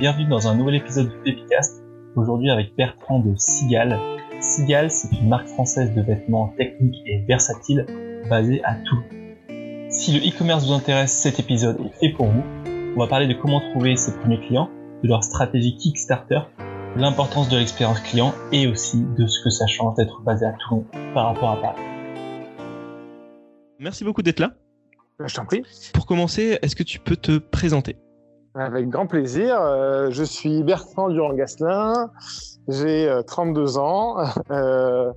bienvenue dans un nouvel épisode du Pépicast. Aujourd'hui avec Bertrand de Sigal. Sigal, c'est une marque française de vêtements techniques et versatiles basée à Toulon. Si le e-commerce vous intéresse, cet épisode est fait pour vous. On va parler de comment trouver ses premiers clients, de leur stratégie Kickstarter, l'importance de l'expérience client et aussi de ce que ça change d'être basé à Toulon par rapport à Paris. Merci beaucoup d'être là. Je t'en prie. Pour commencer, est-ce que tu peux te présenter? Avec grand plaisir. Euh, je suis Bertrand Durand-Gasselin. J'ai 32 euh, ans. Euh,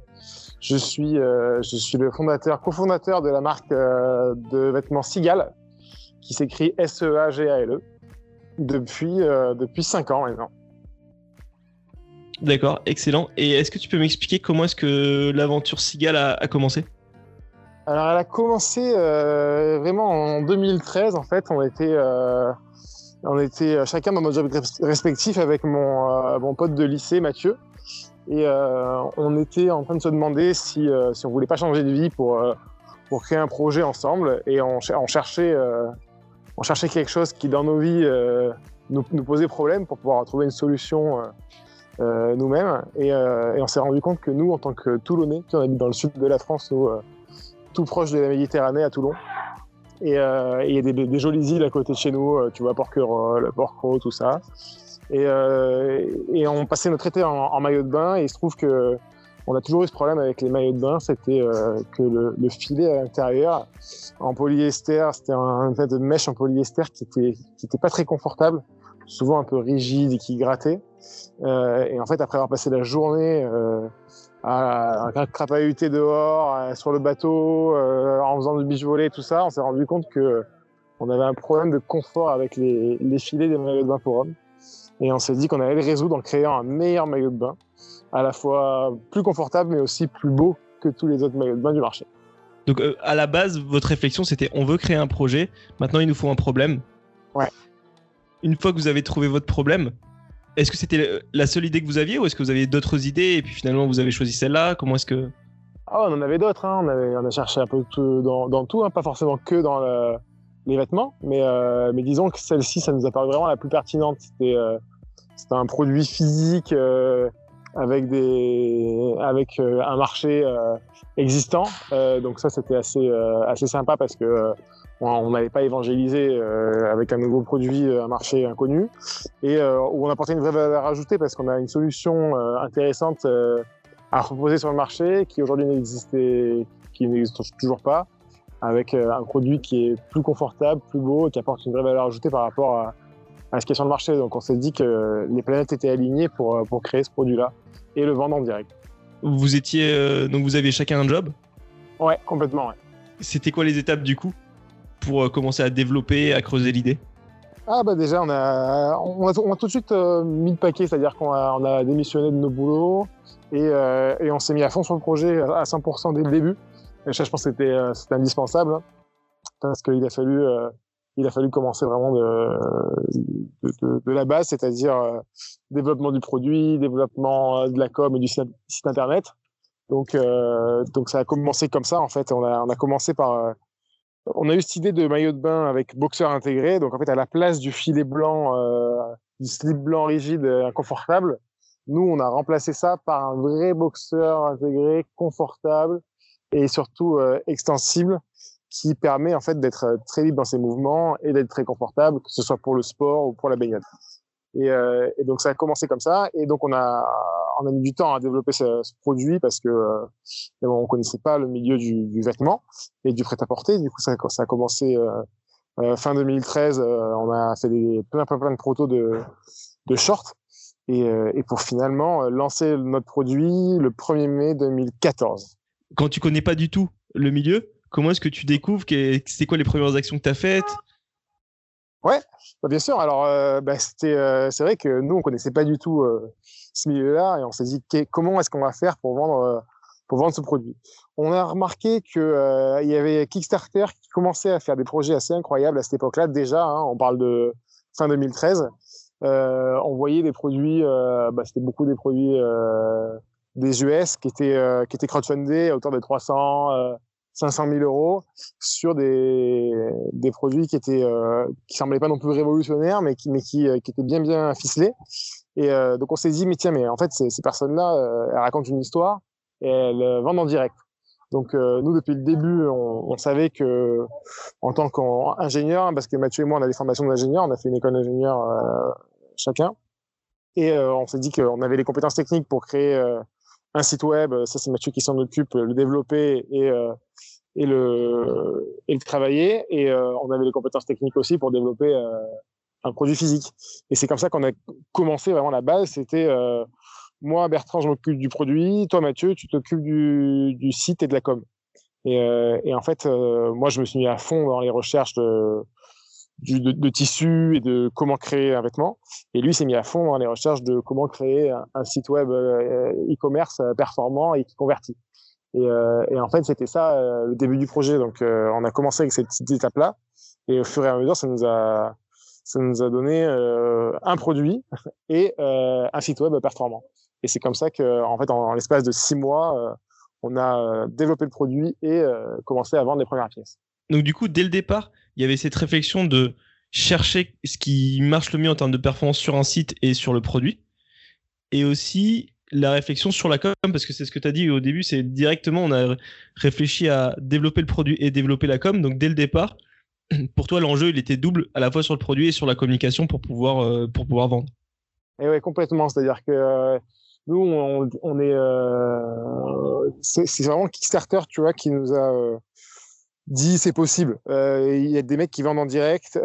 je suis, je suis le fondateur, cofondateur de la marque de vêtements Sigal, qui s'écrit S-E-A-G-A-L-E, depuis, depuis 5 ans maintenant. D'accord, excellent. Et est-ce que tu peux m'expliquer comment est-ce que l'aventure Sigal a commencé? Alors, elle a commencé euh, vraiment en 2013. En fait, on était, euh, on était euh, chacun dans notre job respectif avec mon, euh, mon pote de lycée, Mathieu. Et euh, on était en train de se demander si, si on voulait pas changer de vie pour, créer un projet ensemble. Et on, cherchait, quelque chose qui, dans nos vies, nous, posait problème pour pouvoir trouver une solution nous-mêmes. Et, et, on s'est rendu compte que nous, en tant que Toulonnais, qui on habite dans le sud de la France, nous, tout proche de la Méditerranée à Toulon. Et euh, il y a des, jolies îles à côté de chez nous, euh, tu vois, Porquerolles, Porquerolles, tout ça. Et, euh, et, on passait notre été en, maillot de bain et il se trouve que on a toujours eu ce problème avec les maillots de bain, c'était que le, filet à l'intérieur en polyester, c'était un, mèche en polyester qui était qui était pas très confortable, souvent un peu rigide et qui grattait. et en fait, après avoir passé la journée à, crapahuter dehors, sur le bateau, euh, en faisant du biche volé, tout ça, on s'est rendu compte que on avait un problème de confort avec les, les filets des maillots de bain pour hommes. Et on s'est dit qu'on allait le résoudre en créant un meilleur maillot de bain, à la fois plus confortable mais aussi plus beau que tous les autres maillots de bain du marché. Donc euh, à la base, votre réflexion c'était on veut créer un projet, maintenant il nous faut un problème. Ouais. Une fois que vous avez trouvé votre problème, est-ce que c'était la seule idée que vous aviez ou est-ce que vous aviez d'autres idées et puis finalement vous avez choisi celle-là? Comment est-ce que ah, on en avait d'autres. Hein. On, a cherché un peu dans, tout, hein. pas forcément que dans le, les vêtements, mais, euh, mais disons que celle-ci, ça nous a paru vraiment la plus pertinente. C'était euh, un produit physique euh, avec des avec euh, un marché euh, existant. donc ça, c'était assez assez sympa parce que on n'allait pas évangéliser euh, avec un nouveau produit un marché inconnu et euh, où on apportait une vraie valeur ajoutée parce qu'on a une solution euh, intéressante à proposer sur le marché qui aujourd'hui n'existait qui n'existe toujours pas avec un produit qui est plus confortable, plus beau et qui apporte une vraie valeur ajoutée par rapport à, à ce qui est sur le marché. Donc on s'est dit que les planètes étaient alignées pour, pour créer ce produit-là et le vendre en direct. Vous étiez donc vous aviez chacun un job? Ouais, complètement. Ouais. C'était quoi les étapes du coup pour euh, commencer à développer, à creuser l'idée? Ah bah déjà on a on a, tout de suite euh, mis le paquet, c'est-à-dire qu'on a, on a démissionné de nos boulots et, euh, et on s'est mis à fond sur le projet à 100% dès le début. Et ça je pense que c'était c'était indispensable hein, parce qu'il a fallu il a fallu commencer vraiment de la base, c'est-à-dire développement du produit, développement de la com et du site, internet. Donc donc ça a commencé comme ça en fait. On a on a commencé par on a eu cette idée de maillot de bain avec boxeur intégré. Donc en fait, à la place du filet blanc, euh, du slip blanc rigide inconfortable, nous on a remplacé ça par un vrai boxeur intégré, confortable et surtout euh, extensible, qui permet en fait d'être euh, très libre dans ses mouvements et d'être très confortable, que ce soit pour le sport ou pour la baignade. Et, euh, donc ça a commencé comme ça. Et donc on a, mis du temps à développer ce, produit parce que euh, on connaissait pas le milieu du, vêtement et du prêt-à-porter. Du coup ça, a commencé euh, fin 2013. Euh, on a fait plein plein plein de protos de, de shorts et, et pour finalement lancer notre produit le 1er mai 2014. Quand tu connais pas du tout le milieu, comment est-ce que tu découvres c'est quoi les premières actions que tu as faites? Ouais, bah, bien sûr. Alors, euh, bah, c'était, euh, c'est vrai que nous, on connaissait pas du tout euh, ce milieu-là et on s'est dit comment est-ce qu'on va faire pour vendre, pour vendre ce produit? On a remarqué que il y avait Kickstarter qui commençait à faire des projets assez incroyables à cette époque-là. Déjà, hein, on parle de fin 2013. on voyait des produits, bah, c'était beaucoup des produits des US qui étaient qui étaient crowdfundés à hauteur de 300 500 000 euros sur des, des produits qui étaient euh, qui semblaient pas non plus révolutionnaires, mais qui mais qui, qui étaient bien bien ficelés. Et donc on s'est dit mais tiens mais en fait ces, ces personnes-là elles racontent une histoire et elles vendent en direct. Donc nous depuis le début on, on savait que en tant qu'ingénieur parce que Mathieu et moi on a des formations d'ingénieur, on a fait une école d'ingénieur chacun et on s'est dit qu'on avait les compétences techniques pour créer un site web, ça c'est Mathieu qui s'en occupe, le développer et, euh, et, le, et le travailler. Et euh, on avait les compétences techniques aussi pour développer euh, un produit physique. Et c'est comme ça qu'on a commencé vraiment la base. C'était moi, Bertrand, je m'occupe du produit. Toi, Mathieu, tu t'occupes du, site et de la com. Et, en fait, moi, je me suis mis à fond dans les recherches de, de, de, tissu et de comment créer un vêtement. Et lui s'est mis à fond dans les recherches de comment créer un, site web euh, e-commerce euh, performant et qui convertit. Et, euh, et en fait, c'était ça le début du projet. Donc, on a commencé avec cette petite étape-là. Et au fur et à mesure, ça nous a, ça nous a donné un produit et un site web performant. Et c'est comme ça que, en fait, en l'espace de six mois, on a développé le produit et commencé à vendre les premières pièces. Donc, du coup, dès le départ, il y avait cette réflexion de chercher ce qui marche le mieux en termes de performance sur un site et sur le produit. Et aussi la réflexion sur la com, parce que c'est ce que tu as dit au début, c'est directement, on a réfléchi à développer le produit et développer la com. Donc dès le départ, pour toi, l'enjeu, il était double, à la fois sur le produit et sur la communication pour pouvoir, euh, pour pouvoir vendre. Et ouais, complètement. C'est-à-dire que euh, nous, on, on est, euh, c'est vraiment Kickstarter, tu vois, qui nous a dit c'est possible. Il y a des mecs qui vendent en direct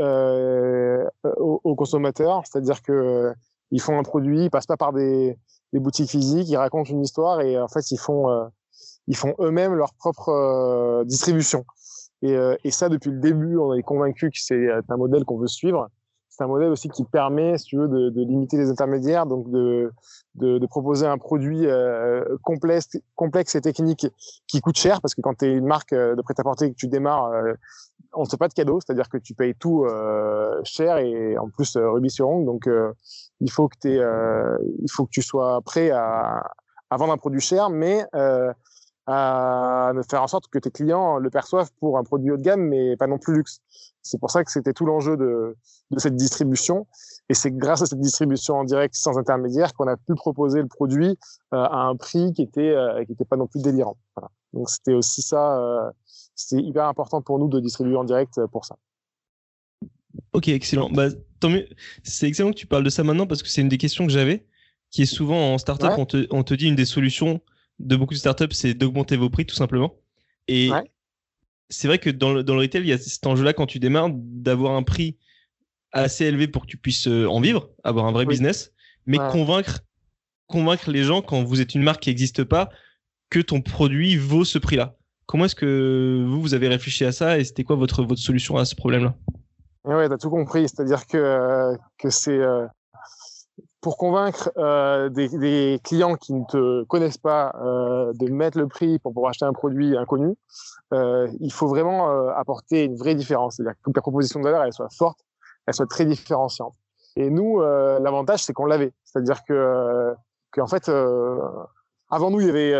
aux, consommateurs, c'est-à-dire que ils font un produit, ils passent pas par des, des, boutiques physiques, ils racontent une histoire et en fait ils font euh, font eux-mêmes leur propre euh, distribution. Et, et, ça depuis le début, on est convaincu que c'est un modèle qu'on veut suivre c'est un modèle aussi qui permet, si tu veux, de, limiter les intermédiaires, donc de, de, proposer un produit euh, complexe, complexe et technique qui coûte cher, parce que quand tu es une marque euh, de prêt-à-porter et que tu démarres, euh, on ne fait pas de cadeau, c'est-à-dire que tu payes tout euh, cher et en plus rubis sur ongle, donc il faut que il faut que tu sois prêt à, à vendre un produit cher, mais à faire en sorte que tes clients le perçoivent pour un produit haut de gamme, mais pas non plus luxe. C'est pour ça que c'était tout l'enjeu de, de cette distribution. Et c'est grâce à cette distribution en direct sans intermédiaire qu'on a pu proposer le produit euh, à un prix qui était euh, pas non plus délirant. Donc c'était aussi ça, euh, c'était hyper important pour nous de distribuer en direct pour ça. Ok, excellent. Bah, tant mieux. C'est excellent que tu parles de ça maintenant parce que c'est une des questions que j'avais, qui est souvent en startup, ouais. on, te, on te dit une des solutions de beaucoup de startups, c'est d'augmenter vos prix tout simplement. Et ouais. c'est vrai que dans le, dans le retail, il y a cet enjeu-là quand tu démarres d'avoir un prix assez élevé pour que tu puisses euh, en vivre, avoir un vrai oui. business, mais ouais. convaincre, convaincre les gens quand vous êtes une marque qui n'existe pas que ton produit vaut ce prix-là. Comment est-ce que vous, vous avez réfléchi à ça et c'était quoi votre, votre solution à ce problème-là? Ouais, t'as tout compris. C'est-à-dire que, que c'est euh, pour convaincre euh, des, clients qui ne te connaissent pas euh, de mettre le prix pour pouvoir acheter un produit inconnu, euh, il faut vraiment euh, apporter une vraie différence. C'est-à-dire que ta proposition de valeur elle soit forte, elle soit très différenciante. Et nous, euh, l'avantage c'est qu'on l'avait. C'est-à-dire que, que en fait, avant nous, il y avait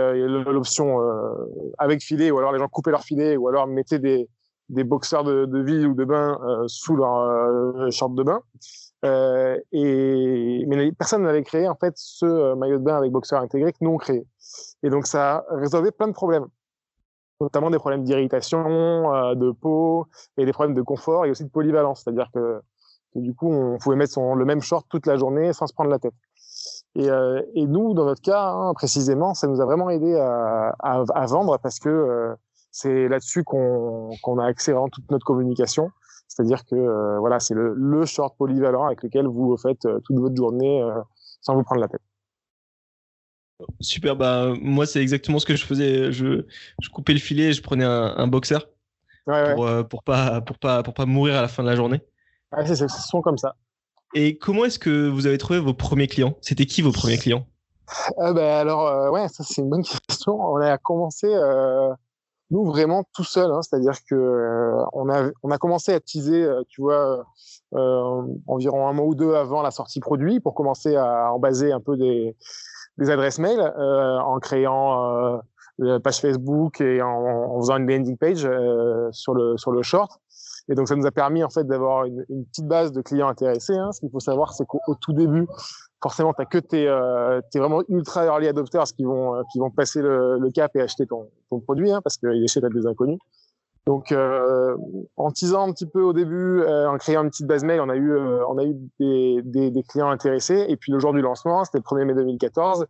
l'option avec filet, ou alors les gens coupaient leur filet, ou alors mettaient des, des boxeurs de, de ville ou de bain sous leur short de bain. Euh, mais les personnes n'avaient créé en fait ce euh, maillot de bain avec boxeur intégré que nous on créé. Et donc ça a plein de problèmes, notamment des problèmes d'irritation, euh, de peau et des problèmes de confort et aussi de polyvalence, c'est-à-dire que, du coup on pouvait mettre le même short toute la journée sans se prendre la tête. Et, euh, et nous dans notre cas hein, précisément, ça nous a vraiment aidé à, à, à vendre parce que euh, c'est là-dessus qu'on a axé vraiment toute notre communication. C'est-à-dire que euh, voilà, c'est le, le, short polyvalent avec lequel vous faites toute votre journée sans vous prendre la tête. Super, bah moi c'est exactement ce que je faisais. Je, je coupais le filet, et je prenais un, un boxer ouais, pour, ouais. pour pas pour pas pour pas mourir à la fin de la journée. Ouais, c'est ce sont comme ça. Et comment est-ce que vous avez trouvé vos premiers clients? C'était qui vos premiers clients? Euh, bah, alors ouais, ça c'est une bonne question. On a commencé euh, nous vraiment tout seul, hein, c'est-à-dire que euh, on a on a commencé à teaser, euh, tu vois, euh, environ un mois ou deux avant la sortie produit pour commencer à en baser un peu des des adresses mail en créant page Facebook et en, faisant une landing page sur le sur le short. Et donc ça nous a permis en fait d'avoir une, petite base de clients intéressés. Hein. Ce qu'il faut savoir, c'est qu'au tout début, forcément, t'as que tes, euh, vraiment ultra early adopters qui vont qui vont passer le, cap et acheter ton, produit, hein, parce qu'il est chez des inconnus. Donc, euh, en teasant un petit peu au début, euh, en créant une petite base mail, on a eu, euh, on a eu des, clients intéressés. Et puis le jour du lancement, c'était le 1er mai 2014.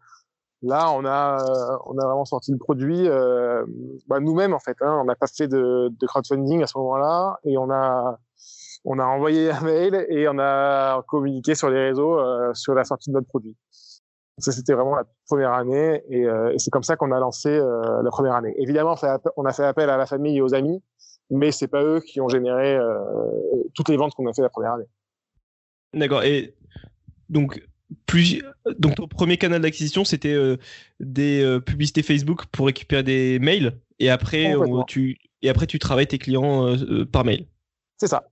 Là, on a, euh, on a vraiment sorti le produit bah, nous-mêmes en fait. Hein, on n'a pas fait de, crowdfunding à ce moment-là, et on a, on a envoyé un mail et on a communiqué sur les réseaux sur la sortie de notre produit. Ça, c'était vraiment la première année et, euh, et c'est comme ça qu'on a lancé euh, la première année. Évidemment, on, a fait appel à la famille et aux amis, mais c'est pas eux qui ont généré euh, toutes les ventes qu'on a fait la première année. D'accord. Et donc, plus, donc ton premier canal d'acquisition, c'était euh, des euh, publicités Facebook pour récupérer des mails et après, tu, et après tu travailles tes clients par mail. C'est ça.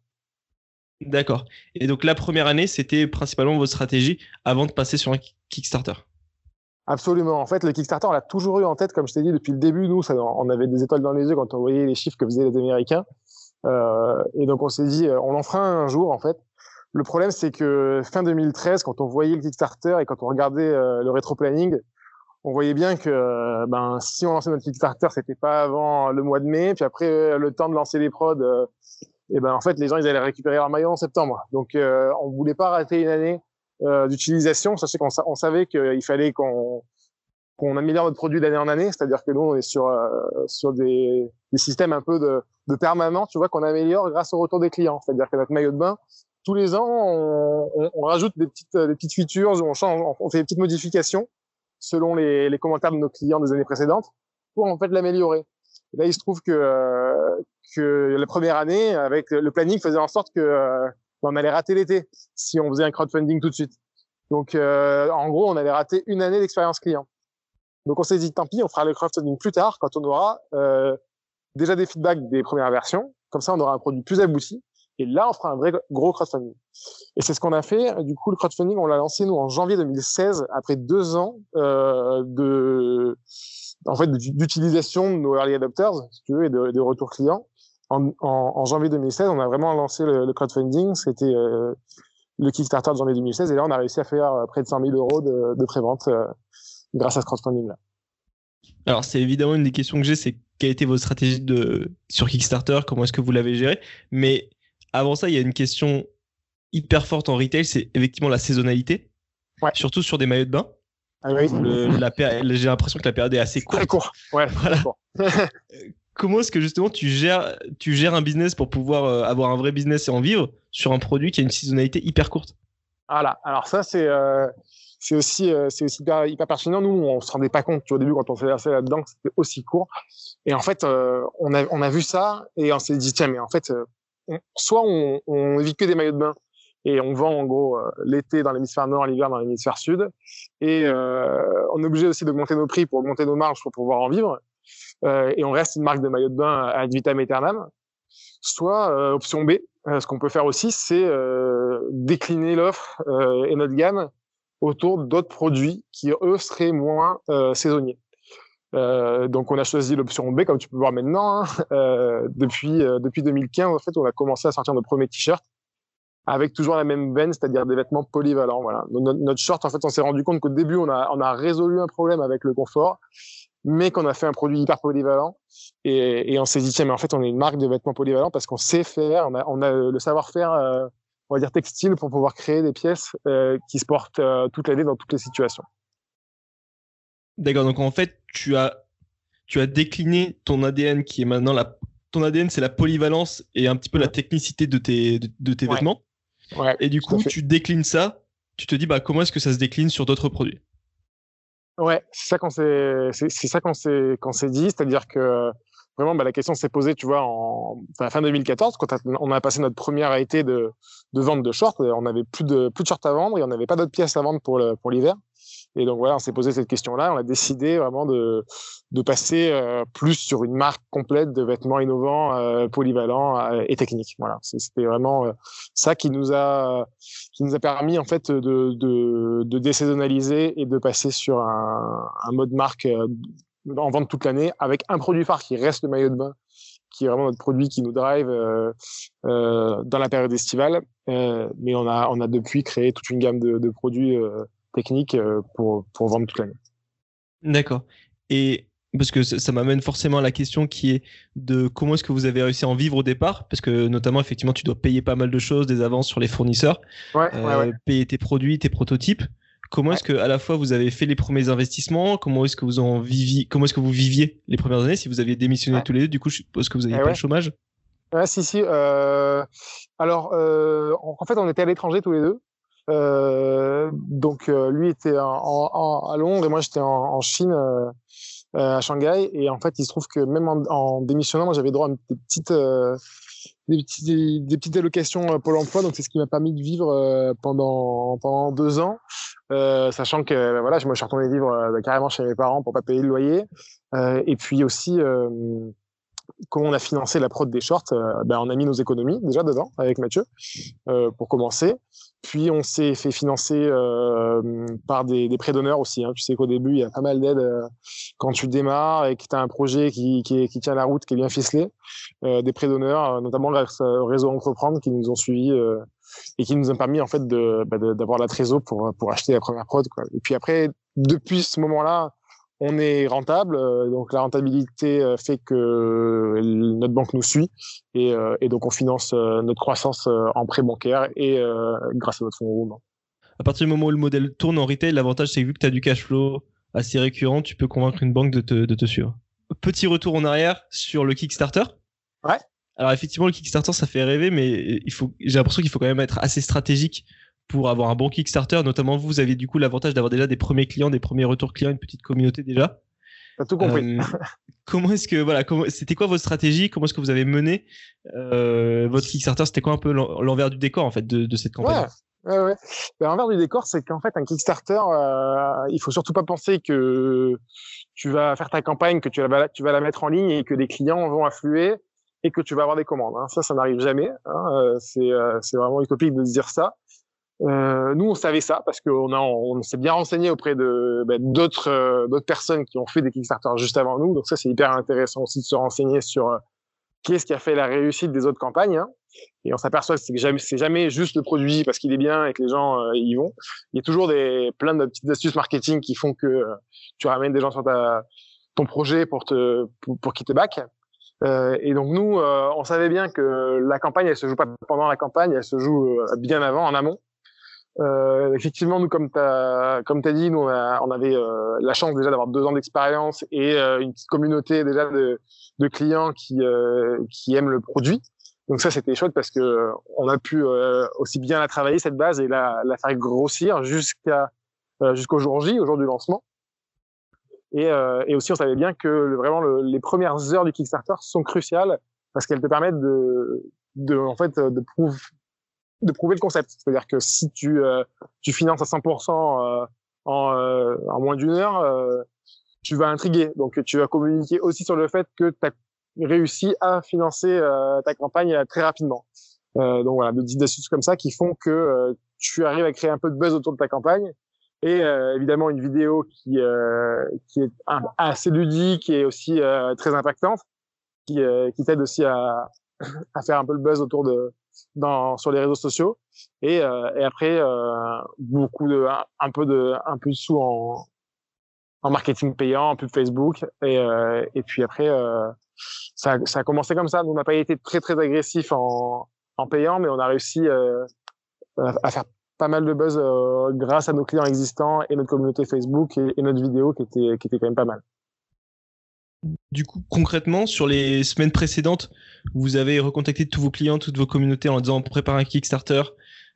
D'accord. Et donc la première année, c'était principalement votre stratégie avant de passer sur un Kickstarter. Absolument. En fait, le Kickstarter, on l'a toujours eu en tête, comme je t'ai dit depuis le début. Nous, ça, on avait des étoiles dans les yeux quand on voyait les chiffres que faisaient les Américains. Euh, et donc, on s'est dit, euh, on en fera un jour, en fait. Le problème, c'est que fin 2013, quand on voyait le Kickstarter et quand on regardait euh, le rétro-planning, on voyait bien que euh, ben, si on lançait notre Kickstarter, c'était pas avant le mois de mai. Puis après, le temps de lancer les prods, et ben en fait les gens ils allaient récupérer leur maillot en septembre. Donc euh, on voulait pas rater une année euh, d'utilisation, sachant qu'on on savait qu'il fallait qu'on améliore notre produit d'année en année, c'est-à-dire que nous on est sur euh, des systèmes un peu de, de permanent, tu vois qu'on améliore grâce au retour des clients, c'est-à-dire que notre maillot de bain tous les ans on, on, on rajoute des petites des petites features, on change, on fait des petites modifications selon les, les commentaires de nos clients des années précédentes pour en fait l'améliorer. Là, il se trouve que que la première année, avec le planning, faisait en sorte que euh, on allait rater l'été si on faisait un crowdfunding tout de suite. Donc, euh, en gros, on allait rater une année d'expérience client. Donc, on s'est dit, tant pis, on fera le crowdfunding plus tard, quand on aura euh, déjà des feedbacks des premières versions. Comme ça, on aura un produit plus abouti. Et là, on fera un vrai gros crowdfunding. Et c'est ce qu'on a fait. Du coup, le crowdfunding, on l'a lancé, nous, en janvier 2016, après deux ans euh, de en fait d'utilisation de nos early adopters, si tu veux, et de, de retour client en, janvier 2016, on a vraiment lancé le, crowdfunding. C'était euh, le Kickstarter de janvier 2016. Et là, on a réussi à faire euh, près de 100 000 euros de, de prévente grâce à ce crowdfunding-là. Alors, c'est évidemment une des questions que j'ai, c'est quelle était votre stratégie de, sur Kickstarter? Comment est-ce que vous l'avez géré? Mais avant ça, il y a une question hyper forte en retail, c'est effectivement la saisonnalité. Ouais. Surtout sur des maillots de bain. Ah oui. J'ai l'impression que la période est assez courte. Très court. Ouais. Voilà. comment est-ce que justement tu gères, tu gères un business pour pouvoir euh, avoir un vrai business et en vivre sur un produit qui a une saisonnalité hyper courte? Voilà, alors ça c'est euh, c'est aussi euh, c'est aussi hyper, hyper, pertinent. Nous on se rendait pas compte tu, au début quand on s'est lancé là-dedans que c'était aussi court. Et en fait on a on a vu ça et on s'est dit tiens mais en fait soit on, on vit que des maillots de bain et on vend en gros l'été dans l'hémisphère nord, l'hiver dans l'hémisphère sud. Et on est obligé aussi d'augmenter nos prix pour augmenter nos marges pour pouvoir en vivre euh, et on reste une marque de maillot de bain ad vitam aeternam. Soit euh, option B, euh, ce qu'on peut faire aussi, c'est décliner l'offre et notre gamme autour d'autres produits qui eux seraient moins saisonniers. Euh, donc on a choisi l'option B, comme tu peux voir maintenant. Hein. Euh, depuis depuis 2015, en fait, on a commencé à sortir nos premiers t-shirts avec toujours la même veine, c'est-à-dire des vêtements polyvalents. Voilà. Notre, short, en fait, on s'est rendu compte qu'au début, on a résolu un problème avec le confort mais qu'on a fait un produit hyper polyvalent. Et, on s'est dit, tiens, mais en fait, on est une marque de vêtements polyvalents parce qu'on sait faire, on a, le savoir-faire, euh, on va dire textile, pour pouvoir créer des pièces euh, qui se portent euh, toute l'année dans toutes les situations. D'accord, donc en fait, tu as, tu as décliné ton ADN qui est maintenant la. Ton ADN, c'est la polyvalence et un petit peu la technicité de tes, de, tes vêtements. Ouais, et du coup, tu déclines ça, tu te dis, bah, comment est-ce que ça se décline sur d'autres produits? Ouais, c'est ça qu'on s'est, c'est, ça qu'on s'est, qu'on s'est dit, c'est-à-dire que vraiment, bah, la question s'est posée, tu vois, en enfin, fin 2014, quand on a passé notre première été de, de vente de shorts, on avait plus de plus de shorts à vendre et on n'avait pas d'autres pièces à vendre pour le, pour l'hiver. Et donc voilà, on s'est posé cette question-là. On a décidé vraiment de, passer euh, plus sur une marque complète de vêtements innovants, euh, polyvalents euh, et techniques. Voilà, c'était vraiment ça qui nous a qui nous a permis en fait de, de, de désaisonnaliser et de passer sur un, mode marque en vente toute l'année avec un produit phare qui reste le maillot de bain, qui est vraiment notre produit qui nous drive dans la période estivale. Mais on a, on a depuis créé toute une gamme de produits techniques euh, pour, pour vendre toute l'année. D'accord. Et parce que ça, ça m'amène forcément à la question qui est de comment est-ce que vous avez réussi à en vivre au départ? Parce que notamment, effectivement, tu dois payer pas mal de choses, des avances sur les fournisseurs, Ouais, euh, ouais, ouais. payer tes produits, tes prototypes. Comment est-ce que à la fois vous avez fait les premiers investissements? Comment est-ce que vous en viviez Comment est-ce que vous viviez les premières années Si vous aviez démissionné Ouais. tous les deux, du coup, je suppose que vous n'aviez Eh pas ouais. le chômage? Ouais, si, si. Euh, alors, euh, en fait, on était à l'étranger tous les deux. Euh, donc, euh, lui était en, en- à Londres et moi, j'étais en, en Chine, euh, à Shanghai. Et en fait, il se trouve que même en, démissionnant, moi, j'avais droit à des petites, des, petits- des, petites allocations euh, Pôle emploi. Donc, c'est ce qui m'a permis de vivre pendant, pendant deux ans. Euh, sachant que euh, voilà, je me suis retourné vivre euh, carrément chez mes parents pour pas payer le loyer. Et puis aussi, comment on a financé la prod des shorts ben, On a mis nos économies déjà dedans avec Mathieu euh, pour commencer. Puis on s'est fait financer euh, par des, des prêts d'honneur aussi. Hein. Tu sais qu'au début, il y a pas mal d'aides quand tu démarres et que tu as un projet qui, tient la route, qui est bien ficelé. Des prêts d'honneur, notamment au réseau Entreprendre qui nous ont suivis et qui nous ont permis en fait bah, d'avoir la trésor pour, acheter la première prod. Et puis après, depuis ce moment-là, on est rentable, euh, donc la rentabilité euh, fait que euh, notre banque nous suit et, et donc on finance notre croissance en prêt bancaire et grâce à notre fonds de roulement. À partir du moment où le modèle tourne en retail, l'avantage c'est que vu que tu as du cash flow assez récurrent, tu peux convaincre une banque de te, de te suivre. Petit retour en arrière sur le Kickstarter. Ouais. Alors effectivement, le Kickstarter, ça fait rêver, mais il faut, j'ai l'impression qu'il faut quand même être assez stratégique pour avoir un bon Kickstarter. Notamment, vous, vous avez du coup l'avantage d'avoir déjà des premiers clients, des premiers retours clients, une petite communauté déjà. T'as tout compris. Euh, comment est-ce que voilà, c'était quoi votre stratégie? Comment est-ce que vous avez mené euh, votre Kickstarter? C'était quoi un peu l'en- l'envers du décor en fait de, de cette campagne? Ouais, ouais, ouais. Ben, l'envers du décor, c'est qu'en fait, un Kickstarter, euh, il faut surtout pas penser que tu vas faire ta campagne, que tu vas, tu vas la mettre en ligne et que des clients vont affluer et que tu vas avoir des commandes. Hein. Ça, ça n'arrive jamais. Hein. Euh, C'est euh, c'est vraiment utopique de se dire ça. Euh, nous, on savait ça parce qu'on on s'est bien renseigné auprès de ben, d'autres personnes qui ont fait des Kickstarter juste avant nous. Donc ça, c'est hyper intéressant aussi de se renseigner sur euh, qu'est-ce qui a fait la réussite des autres campagnes. Hein. Et on s'aperçoit que c'est jamais, jamais juste le produit parce qu'il est bien et que les gens euh, y vont. Il y a toujours des plein de petites astuces marketing qui font que tu ramènes des gens sur ta ton projet pour te pour, pour qu'ils te back. Euh, et donc nous, euh, on savait bien que la campagne, elle se joue pas pendant la campagne, elle se joue bien avant, en amont. Euh, effectivement, nous, comme t'as comme t'as dit, nous on, a- on avait euh, la chance déjà d'avoir deux ans d'expérience et euh, une petite communauté déjà de, de clients qui euh, qui aiment le produit. Donc ça, c'était chouette parce que euh, on a pu euh, aussi bien la travailler cette base et la, la faire grossir jusqu'à jusqu'au jour J, au jour du lancement. Et, et aussi, on savait bien que le- vraiment le- les premières heures du Kickstarter sont cruciales parce qu'elles te permettent de, de en fait de prouver de prouver le concept. C'est-à-dire que si tu euh, tu finances à 100% euh, en, euh, en moins d'une heure, euh, tu vas intriguer. Donc tu vas communiquer aussi sur le fait que tu as réussi à financer euh, ta campagne euh, très rapidement. Donc voilà, des petites astuces comme ça qui font que tu arrives à créer un peu de buzz autour de ta campagne et évidemment une vidéo qui qui est assez ludique et aussi très impactante, qui qui t'aide aussi à à faire un peu le buzz autour de sur les réseaux sociaux et euh, après euh, beaucoup de un, peu de un peu de sous en en marketing payant, en pub Facebook et euh, et puis après ça ça a commencé comme ça. Nous on n'a pas été très très agressif en en payant, mais on a réussi à faire pas mal de buzz grâce à nos clients existants et notre communauté Facebook et, et notre vidéo qui était qui était quand même pas mal. Du coup, concrètement, sur les semaines précédentes, vous avez recontacté tous vos clients, toutes vos communautés en leur disant prépare un Kickstarter,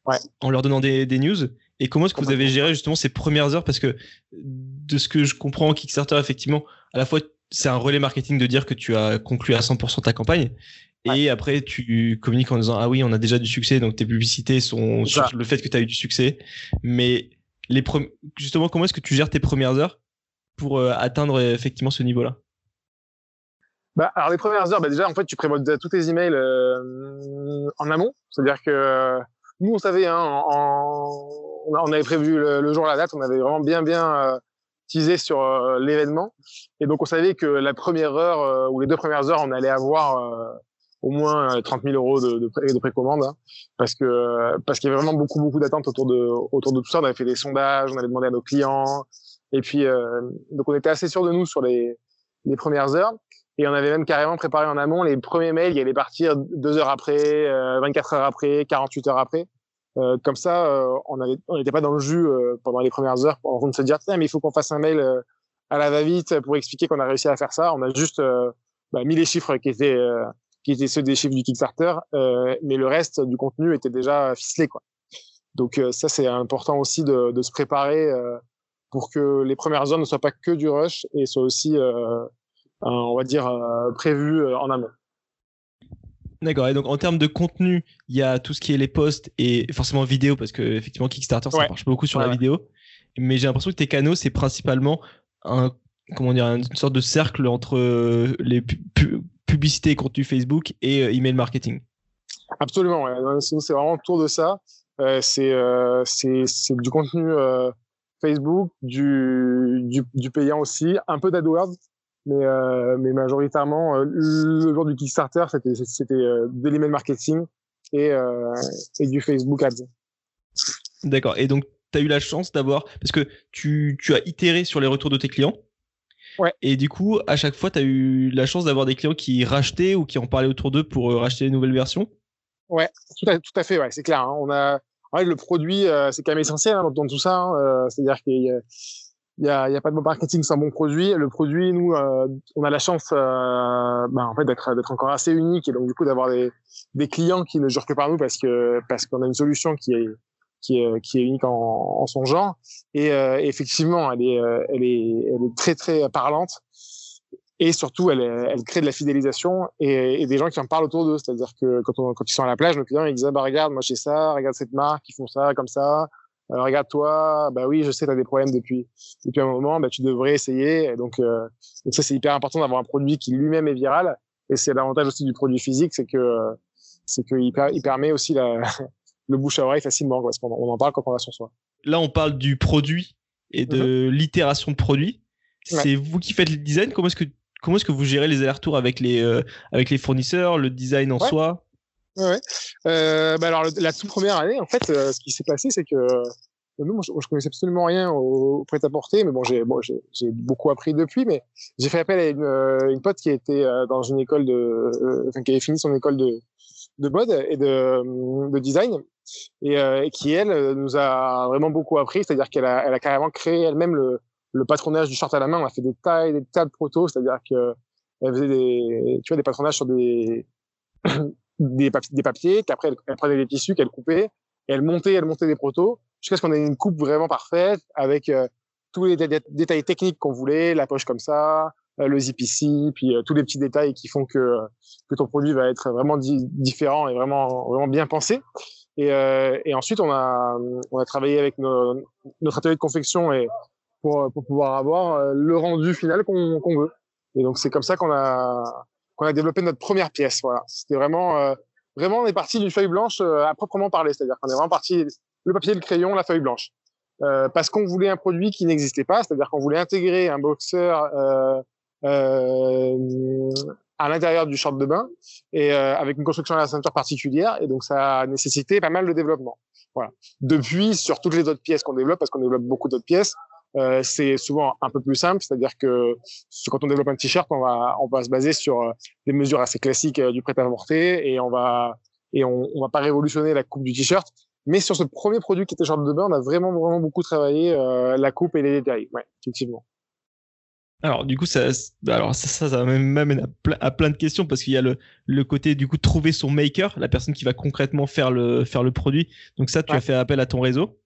Ouais. en leur donnant des, des news. Et comment est-ce que vous avez géré justement ces premières heures? Parce que de ce que je comprends, Kickstarter, effectivement, à la fois c'est un relais marketing de dire que tu as conclu à 100% ta campagne. Et après, tu communiques en disant ah oui, on a déjà du succès, donc tes publicités sont sur ça. le fait que tu as eu du succès. Mais les premi- justement, comment est-ce que tu gères tes premières heures pour euh, atteindre effectivement ce niveau-là? Bah, alors les premières heures, bah déjà en fait tu prévois tous tes emails euh, en amont, c'est-à-dire que euh, nous on savait, hein, on avait prévu le, jour la date, on avait vraiment bien bien euh, teaser sur l'événement. Et donc, on savait que la première heure ou les deux premières heures, on allait avoir au moins 30 000 euros de, de, de précommande, hein, parce que parce qu'il y avait vraiment beaucoup beaucoup d'attentes autour de autour de tout ça. On avait fait des sondages, on avait demandé à nos clients, et puis donc on était assez sûr de nous sur les les premières heures. Et on avait même carrément préparé en amont les premiers mails qui allaient partir deux heures après, 24 heures après, 48 heures après. Euh, comme ça, euh, on n'était pas dans le jus euh, pendant les premières heures en train de se dire mais il faut qu'on fasse un mail à la va-vite pour expliquer qu'on a réussi à faire ça. On a juste bah, mis les chiffres qui étaient ceux des chiffres du Kickstarter, mais le reste du contenu était déjà ficelé quoi. Donc ça c'est important aussi de se préparer pour que les premières heures ne soient pas que du rush et soient aussi on va dire prévues en amont. D'accord. Et donc en termes de contenu, il y a tout ce qui est les posts et forcément vidéo parce que effectivement Kickstarter ça marche beaucoup sur la vidéo. Mais j'ai l'impression que tes canaux c'est principalement un comment dire une sorte de cercle entre euh, les publicités et contenu Facebook et euh, email marketing. Absolument. Ouais. C'est vraiment autour de ça. Euh, c'est euh, c'est du contenu Facebook, du, du, du payant aussi, un peu d'AdWords mais, euh, mais majoritairement, euh, le jour du Kickstarter, c'était, c'était euh, de l'email marketing et, euh, et du Facebook Ads. D'accord. Et donc, tu as eu la chance d'avoir, parce que tu, tu as itéré sur les retours de tes clients. Ouais. Et du coup, à chaque fois, tu as eu la chance d'avoir des clients qui rachetaient ou qui en parlaient autour d'eux pour racheter les nouvelles versions? Ouais, tout à, tout à fait, ouais, c'est clair. Hein. On a, ouais, le produit, c'est quand même essentiel hein, dans, tout ça. Hein. C'est-à-dire qu'il y a, il y a, pas de bon marketing sans bon produit. Le produit, nous, euh, on a la chance, euh, bah, en fait, d'être encore assez unique et donc du coup d'avoir des, des clients qui ne jurent que par nous parce que parce qu'on a une solution qui est qui est qui est unique en, en son genre. Et euh, effectivement, elle est elle est elle est très très parlante. Et surtout, elle, elle crée de la fidélisation et, et des gens qui en parlent autour d'eux. C'est-à-dire que quand, on, quand ils sont à la plage, nos clients, ils disent ah, bah regarde, moi j'ai ça, regarde cette marque, ils font ça comme ça. Euh, regarde-toi, bah oui, je sais, tu as des problèmes depuis, depuis un moment, bah, tu devrais essayer. donc, euh, donc ça, c'est hyper important d'avoir un produit qui lui-même est viral. Et c'est l'avantage aussi du produit physique, c'est que c'est qu'il il permet aussi la, le bouche à oreille facilement. Quoi, on en parle quand on va sur soi. Là, on parle du produit et de mhm. l'itération de produit. C'est vous qui faites le design. Comment est-ce que comment est-ce que vous gérez les allers-retours avec les euh, avec les fournisseurs, le design en soi? Ouais. Euh, bah alors la toute première année, en fait, euh, ce qui s'est passé, c'est que euh, nous, je, je, connaissais absolument rien au, prêt-à-porter, mais bon, j'ai beaucoup appris depuis. Mais j'ai fait appel à une, une pote qui était dans une école de, qui avait fini son école de de mode et de, de design, et, qui elle nous a vraiment beaucoup appris. C'est-à-dire qu'elle a, carrément créé elle-même le, le patronage du short à la main. On a fait des tas des tas de protos, c'est-à-dire que elle faisait des, tu vois, des patronages sur des des, papiers, des papiers qu'après elle, prenait des tissus qu'elle coupait, elle montait, elle montait des protos jusqu'à ce qu'on ait une coupe vraiment parfaite avec euh, tous les détails techniques qu'on voulait, la poche comme ça, euh, le zip ici, puis euh, tous les petits détails qui font que que ton produit va être vraiment di différent et vraiment vraiment bien pensé. Et, et ensuite on a on a travaillé avec nos, notre atelier de confection et pour pour pouvoir avoir le rendu final qu'on qu'on veut. Et donc c'est comme ça qu'on a qu'on a développé notre première pièce. Voilà, c'était vraiment, euh, vraiment, on est parti d'une feuille blanche euh, à proprement parler, c'est-à-dire qu'on est vraiment parti le papier, le crayon, la feuille blanche, euh, parce qu'on voulait un produit qui n'existait pas, c'est-à-dire qu'on voulait intégrer un boxeur à l'intérieur du short de bain et avec une construction à la ceinture particulière, et donc ça a nécessité pas mal de développement. Voilà. Depuis, sur toutes les autres pièces qu'on développe, parce qu'on développe beaucoup d'autres pièces, euh, c'est souvent un peu plus simple, c'est-à-dire que quand on développe un t-shirt, on va, on va se baser sur euh, des mesures assez classiques euh, du prêt-à-porter et on va et on, on va pas révolutionner la coupe du t-shirt. Mais sur ce premier produit qui était short de bain, on a vraiment vraiment beaucoup travaillé euh, la coupe et les détails. Ouais, effectivement. Alors du coup ça, alors ça, ça, ça m'amène à, plein de questions parce qu'il y a le, le côté du coup trouver son maker, la personne qui va concrètement faire le faire le produit. Donc ça tu as fait appel à ton réseau.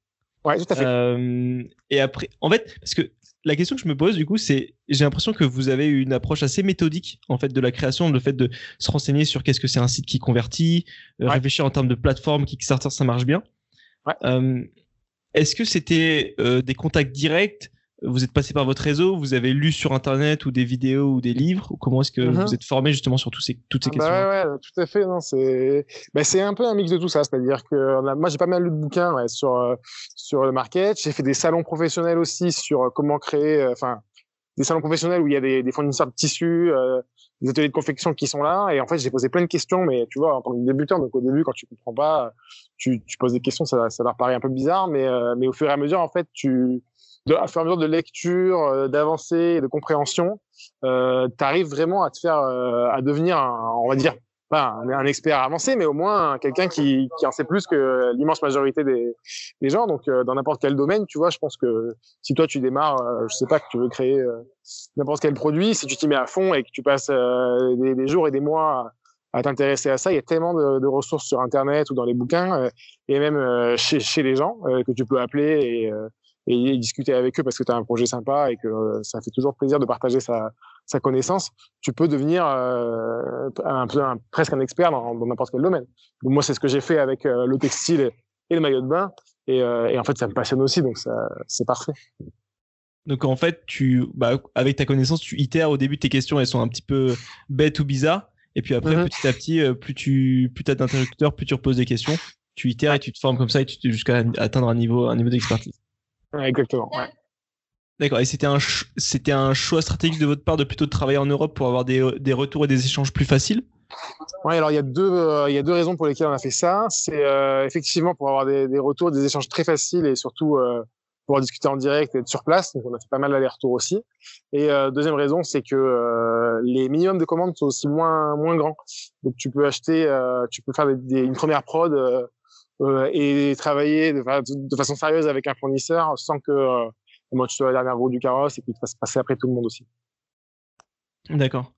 Ouais, tout à fait. Euh, et après, en fait, parce que la question que je me pose du coup, c'est j'ai l'impression que vous avez une approche assez méthodique en fait de la création, le fait de se renseigner sur qu'est-ce que c'est un site qui convertit, euh, réfléchir en termes de plateforme, Kickstarter ça marche bien. Ouais. Euh, Est-ce que c'était euh, des contacts directs vous êtes passé par votre réseau, vous avez lu sur internet ou des vidéos ou des livres, ou comment est-ce que Mhm. vous êtes formé justement sur tous ces, toutes ces questions Bah ouais, ouais, tout à fait. Non, c'est, bah, un peu un mix de tout ça. C'est-à-dire que a- moi, j'ai pas mal lu de bouquins ouais, sur euh, sur le market. J'ai fait des salons professionnels aussi sur euh, comment créer, euh, enfin, des salons professionnels où il y a des, des fournisseurs de tissus, euh, des ateliers de confection qui sont là. Et en fait, j'ai posé plein de questions, mais tu vois, en tant que débutant, donc au début, quand tu comprends pas, tu, tu poses des questions, ça, ça leur paraît un peu bizarre, mais euh, mais au fur et à mesure, en fait, tu de, à fur et à mesure de lecture, euh, d'avancée, de compréhension, euh, tu arrives vraiment à te faire, euh, à devenir, on va dire, pas un, expert avancé, mais au moins quelqu'un qui, qui en sait plus que l'immense majorité des, des gens. Donc, euh, dans n'importe quel domaine, tu vois, je pense que si toi tu démarres, euh, je sais pas, que tu veux créer euh, n'importe quel produit, si tu t'y mets à fond et que tu passes des, des jours et des mois à, t'intéresser à ça, il y a tellement de, de ressources sur Internet ou dans les bouquins et même chez, chez les gens que tu peux appeler et, et discuter avec eux parce que tu as un projet sympa et que euh, ça fait toujours plaisir de partager sa, sa connaissance, tu peux devenir euh, un peu un, presque un expert dans n'importe quel domaine. Donc moi, c'est ce que j'ai fait avec euh, le textile et, et le maillot de bain. Et, euh, et en fait, ça me passionne aussi, donc ça, c'est parfait. Donc en fait, tu, bah, avec ta connaissance, tu itères au début tes questions, elles sont un petit peu bêtes ou bizarres, et puis après, Mhm. petit à petit, plus tu, plus t'as d'interlocuteurs, plus tu reposes des questions, tu itères et tu te formes comme ça et tu jusqu'à atteindre un niveau, un niveau d'expertise. Ouais, exactement. Ouais. D'accord. Et c'était un, c'était un choix stratégique de votre part de plutôt de travailler en Europe pour avoir des, des retours et des échanges plus faciles? Ouais, alors il y a deux, euh, il y a deux raisons pour lesquelles on a fait ça. C'est euh, effectivement pour avoir des, des retours, des échanges très faciles et surtout euh, pouvoir discuter en direct et être sur place. Donc on a fait pas mal d'allers-retours aussi. Et deuxième raison, c'est que les minimums de commandes sont aussi moins moins grands. Donc tu peux acheter, tu peux faire des, une première prod et travailler de, fa- de façon sérieuse avec un fournisseur sans que euh, moi tu sois la dernière roue du carrosse et qu'il te fasse passer après tout le monde aussi. D'accord.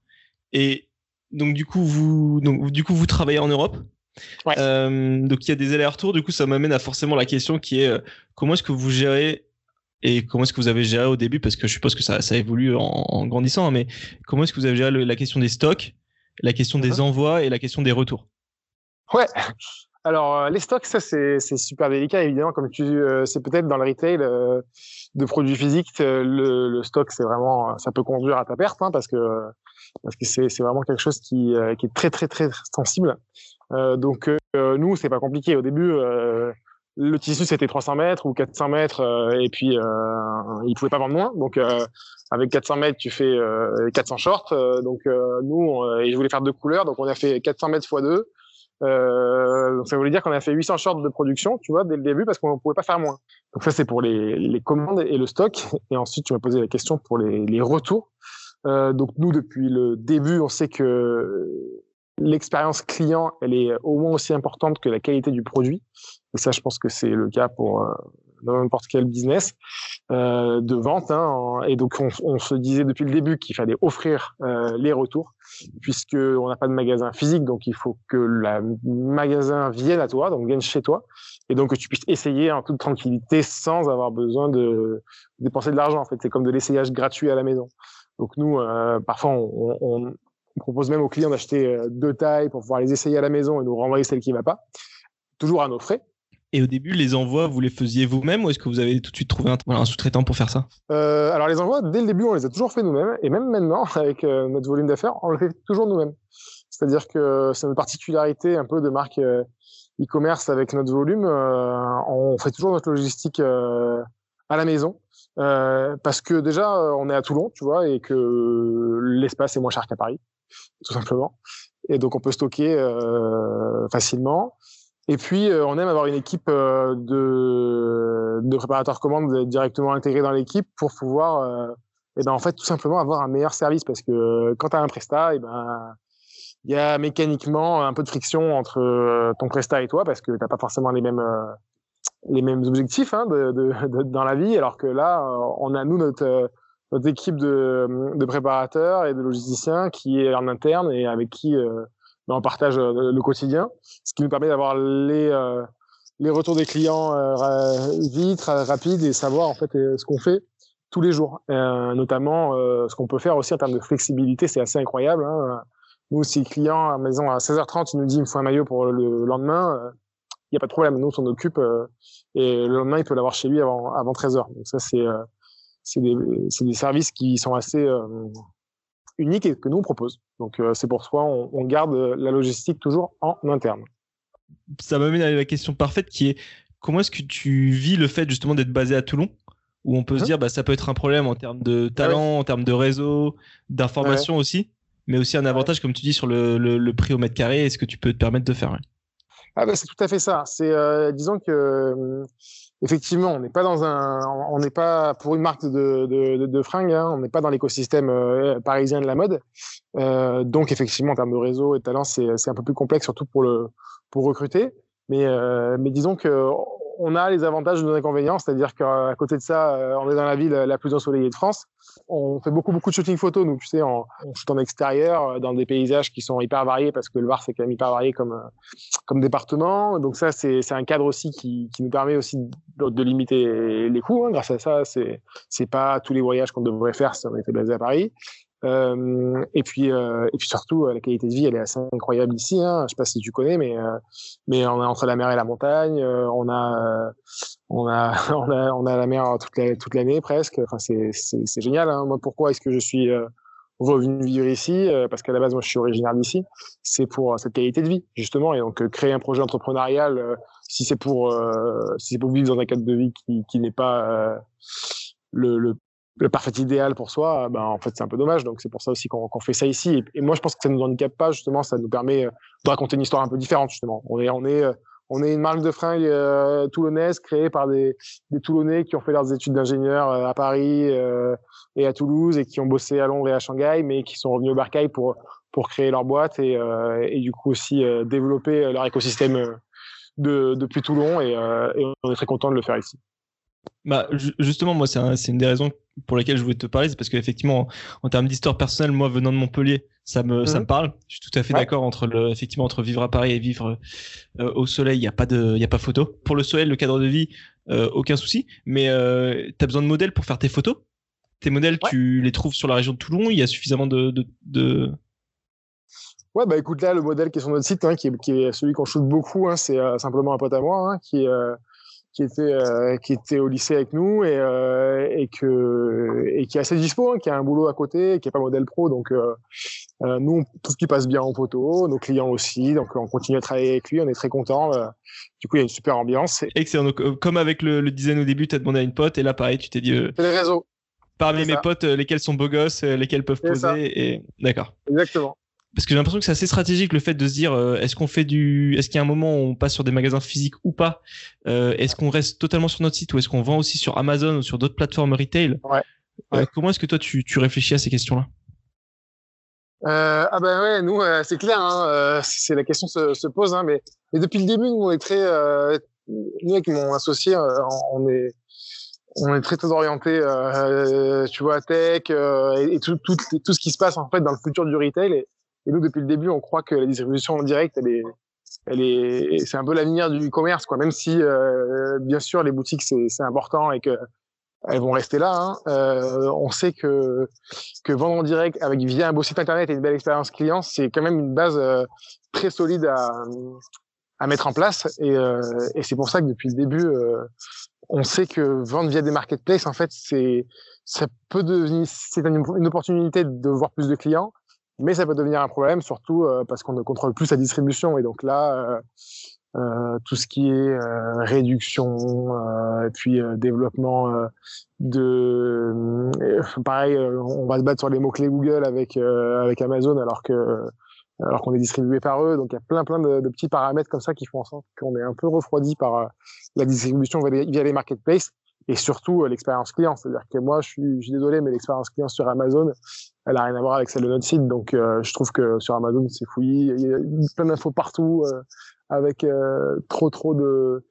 Et donc du coup vous, donc du coup vous travaillez en Europe. Ouais. Euh, donc il y a des allers-retours. Du coup, ça m'amène à forcément la question qui est euh, comment est-ce que vous gérez et comment est-ce que vous avez géré au début? Parce que je suppose que ça, ça évolue en, en grandissant, hein, mais comment est-ce que vous avez géré le- la question des stocks, la question des envois et la question des retours? Ouais. Alors euh, les stocks, ça c'est super délicat évidemment, comme tu, euh, c'est peut-être dans le retail euh, de produits physiques, euh, le, le stock c'est vraiment, ça peut conduire à ta perte hein, parce que parce que c'est c'est vraiment quelque chose qui euh, qui est très très très sensible. Euh, donc euh, nous c'est pas compliqué au début. Euh, le tissu c'était 300 mètres ou 400 mètres euh, et puis euh, il pouvait pas vendre moins. Donc euh, avec 400 mètres tu fais euh, 400 shorts. Euh, donc euh, nous on- et je voulais faire deux couleurs donc on a fait 400 mètres x 2 euh, donc ça voulait dire qu'on a fait 800 shorts de production, tu vois, dès le début, parce qu'on pouvait pas faire moins. Donc ça, c'est pour les, commandes et le stock. Et ensuite, tu m'as posé la question pour les, retours. Euh, donc nous, depuis le début, on sait que l'expérience client, elle est au moins aussi importante que la qualité du produit. Et ça, je pense que c'est le cas pour euh, n'importe quel business euh, de vente. Hein. Et donc, on, se disait depuis le début qu'il fallait offrir euh, les retours, puisque on n'a pas de magasin physique, donc il faut que le magasin vienne à toi, donc vienne chez toi, et donc que tu puisses essayer en toute tranquillité sans avoir besoin de dépenser de l'argent. En fait, c'est comme de l'essayage gratuit à la maison. Donc nous, euh, parfois, on propose même aux clients d'acheter euh, deux tailles pour pouvoir les essayer à la maison et nous renvoyer celle qui ne va pas, toujours à nos frais. Et au début, les envois, vous les faisiez vous-même ou est-ce que vous avez tout de suite trouvé un, sous-traitant pour faire ça? Euh, alors les envois, dès le début, on les a toujours fait nous-mêmes, et même maintenant, avec euh, notre volume d'affaires, on le fait toujours nous-mêmes. C'est-à-dire que c'est une particularité un peu de marque euh, e-commerce avec notre volume. euh, on fait toujours notre logistique euh, à la maison, euh, parce que déjà, euh, on est à Toulon, tu vois, et que l'espace est moins cher qu'à Paris, tout simplement. Et donc on peut stocker euh, facilement. Et puis, euh, on aime avoir une équipe euh, de, de préparateurs commandes directement intégrés dans l'équipe pour pouvoir, euh, et ben, en fait, tout simplement avoir un meilleur service. Parce que euh, quand tu as un prestat, ben, il y a mécaniquement un peu de friction entre euh, ton prestat et toi parce que t'as pas forcément les mêmes euh, les mêmes objectifs hein, de, de, dans la vie. Alors que là, on a nous notre notre équipe de, de préparateurs et de logisticiens qui est en interne et avec qui ben, on partage euh, le quotidien, ce qui nous permet d'avoir les euh, les retours des clients euh, vite, ra- rapides et savoir en fait euh, ce qu'on fait tous les jours. Notamment ce qu'on peut faire aussi en termes de flexibilité, c'est assez incroyable. Hein. Nous, si le client à maison à 16h30, il nous dit il me faut un maillot pour le lendemain, il n'y a pas de problème. Nous, on s'en occupe et le lendemain, il peut l'avoir chez lui avant, avant 13h. Donc ça, c'est c'est des, des, services qui sont assez euh, uniques et que nous on propose. Donc euh, c'est pour ça on, on garde la logistique toujours en interne. Ça m'amène à la question parfaite qui est comment est-ce que tu vis le fait justement d'être basé à Toulon? Où on peut se hein? dire bah ça peut être un problème en termes de talent, en termes de réseau, d'information aussi, mais aussi un avantage comme tu dis sur le, le, le prix au mètre carré et ce que tu peux te permettre de faire. Ah bah c'est tout à fait ça. C'est euh, disons que euh, effectivement on n'est pas dans un, on n'est pas pour une marque de de, de, fringues, hein, on n'est pas dans l'écosystème euh, parisien de la mode. Euh, donc effectivement en termes de réseau et de talent c'est un peu plus complexe surtout pour le pour recruter. Mais mais disons que on a les avantages et nos inconvénients, c'est-à-dire qu'à côté de ça, euh, on est dans la ville la plus ensoleillée de France. On fait beaucoup beaucoup de shooting photo, nous, tu sais, on, on shoot en extérieur, euh, dans des paysages qui sont hyper variés parce que le Var c'est quand même hyper varié comme euh, comme département. Donc ça, c'est un cadre aussi qui, nous permet aussi de, limiter les coûts. Hein. Grâce à ça, c'est pas tous les voyages qu'on devrait faire si on était basé à Paris. Euh, et puis euh, et puis surtout la qualité de vie elle est assez incroyable ici hein. je sais pas si tu connais mais euh, mais on est entre la mer et la montagne on a on a on a la mer toute la, toute l'année presque enfin c'est c'est c'est génial hein. moi pourquoi est-ce que je suis revenu vivre ici parce qu'à la base moi je suis originaire d'ici c'est pour cette qualité de vie justement et donc créer un projet entrepreneurial si c'est pour si c'est pour vivre dans un cadre de vie qui qui n'est pas le, le, le parfait idéal pour soi, ben en fait c'est un peu dommage. Donc c'est pour ça aussi qu'on fait ça ici. Et, moi je pense que ça nous handicape pas justement, ça nous permet euh, de raconter une histoire un peu différente justement. On est on est euh, on est une marque de fringues euh, toulonnaise créée par des, des Toulonnais qui ont fait leurs études d'ingénieur à Paris et à Toulouse et qui ont bossé à Londres et à Shanghai, mais qui sont revenus au Barcail pour pour créer leur boîte et, et du coup aussi développer leur écosystème de, depuis Toulon et, et on est très content de le faire ici. Bah, justement, moi, c'est une des raisons pour lesquelles je voulais te parler, c'est parce qu'effectivement, en, termes d'histoire personnelle, moi, venant de Montpellier, ça me, ça me mhm. parle. Je suis tout à fait d'accord entre le, effectivement, entre vivre à Paris et vivre euh, au soleil, il n'y a pas de, il y a pas photo. Pour le soleil, le cadre de vie, euh, aucun souci. Mais euh, tu as besoin de modèles pour faire tes photos. Tes modèles, tu les trouves sur la région de Toulon. Il y a suffisamment de, de, de... Ouais, bah écoute là, le modèle qui est sur notre site, hein, qui, est, qui est celui qu'on shoot beaucoup, hein, c'est euh, simplement un pote à moi, hein, qui qui était euh, qui était au lycée avec nous et euh, et que et qui est assez dispo, hein, qui a un boulot à côté, qui est pas modèle pro, donc euh, nous tout ce qui passe bien en photo, nos clients aussi, donc on continue à travailler avec lui, on est très content. du coup, il y a une super ambiance. Excellent. Donc, comme avec le, le design au début, tu as demandé à une pote et là pareil, tu t'es dit. C'est les réseaux. Parmi mes potes, lesquels sont beaux gosses, lesquels peuvent poser et d'accord. Exactement parce que j'ai l'impression que c'est assez stratégique le fait de se dire euh, est-ce qu'on fait du est-ce qu'il y a un moment où on passe sur des magasins physiques ou pas? Euh, est-ce qu'on reste totalement sur notre site ou est-ce qu'on vend aussi sur Amazon ou sur d'autres plateformes retail? Ouais. Euh, comment est-ce que toi tu, tu réfléchis à ces questions-là? Ah ben ouais nous c'est clair hein, c'est la question se, se pose hein, mais, mais depuis le début nous on est très nous avec mon associé on est on est très très orienté, tu vois, tech et, et tout, tout, tout, ce qui se passe en fait dans le futur du retail. Et, et nous, depuis le début, on croit que la distribution en direct, elle est, elle est, c'est un peu l'avenir du commerce, quoi. Même si, euh, bien sûr, les boutiques c'est important et que elles vont rester là. Hein. Euh, on sait que vendre en direct avec via un beau site internet et une belle expérience client, c'est quand même une base euh, très solide à mettre en place. Et, c'est pour ça que depuis le début, on sait que vendre via des marketplaces, en fait, c'est ça peut devenir, c'est une opportunité de voir plus de clients mais ça peut devenir un problème, surtout euh, parce qu'on ne contrôle plus sa distribution. Et donc là, euh, euh tout ce qui est euh, réduction, et puis développement de, pareil, on va se battre sur les mots clés Google avec avec Amazon, alors que alors qu'on est distribué par eux. Donc il y a plein plein de, petits paramètres comme ça qui font en sorte qu'on est un peu refroidi par la distribution via les marketplaces et surtout l'expérience client. C'est-à-dire que moi, je suis, désolé, mais l'expérience client sur Amazon, elle a rien à voir avec celle de notre site. Donc, euh, je trouve que sur Amazon, c'est fouillis. Il y a plein d'infos partout, euh, avec euh, trop trop de,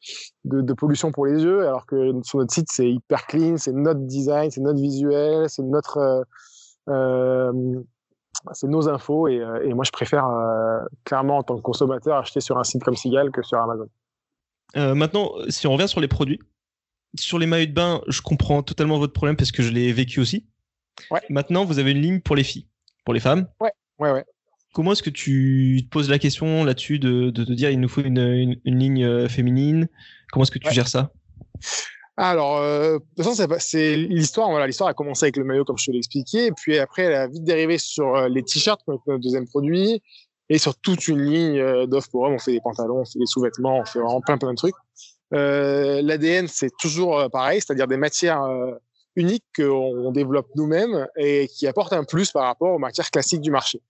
pollution pour les yeux, alors que sur notre site, c'est hyper clean, c'est notre design, c'est notre visuel, c'est notre c'est nos infos et, et, moi je préfère clairement en tant que consommateur acheter sur un site comme Sigal que sur Amazon. maintenant, si on revient sur les produits, sur les maillots de bain, je comprends totalement votre problème parce que je l'ai vécu aussi. Ouais. Maintenant, vous avez une ligne pour les filles, pour les femmes. Ouais, ouais, ouais. Comment est-ce que tu te poses la question là-dessus de, de, de, dire il nous faut une, une, une ligne euh, féminine? Comment est-ce que tu ouais. gères ça? Alors, euh, de toute façon, c'est l'histoire. Voilà, l'histoire a commencé avec le maillot, comme je te l'ai expliqué, et puis après, elle a vite dérivé sur euh, les t-shirts, notre deuxième produit, et sur toute une ligne d'offres pour hommes. On fait des pantalons, on fait des sous-vêtements, on fait vraiment plein plein de trucs. Euh, L'ADN, c'est toujours euh, pareil, c'est-à-dire des matières uniques qu'on développe nous-mêmes et qui apportent un plus par rapport aux matières classiques du marché.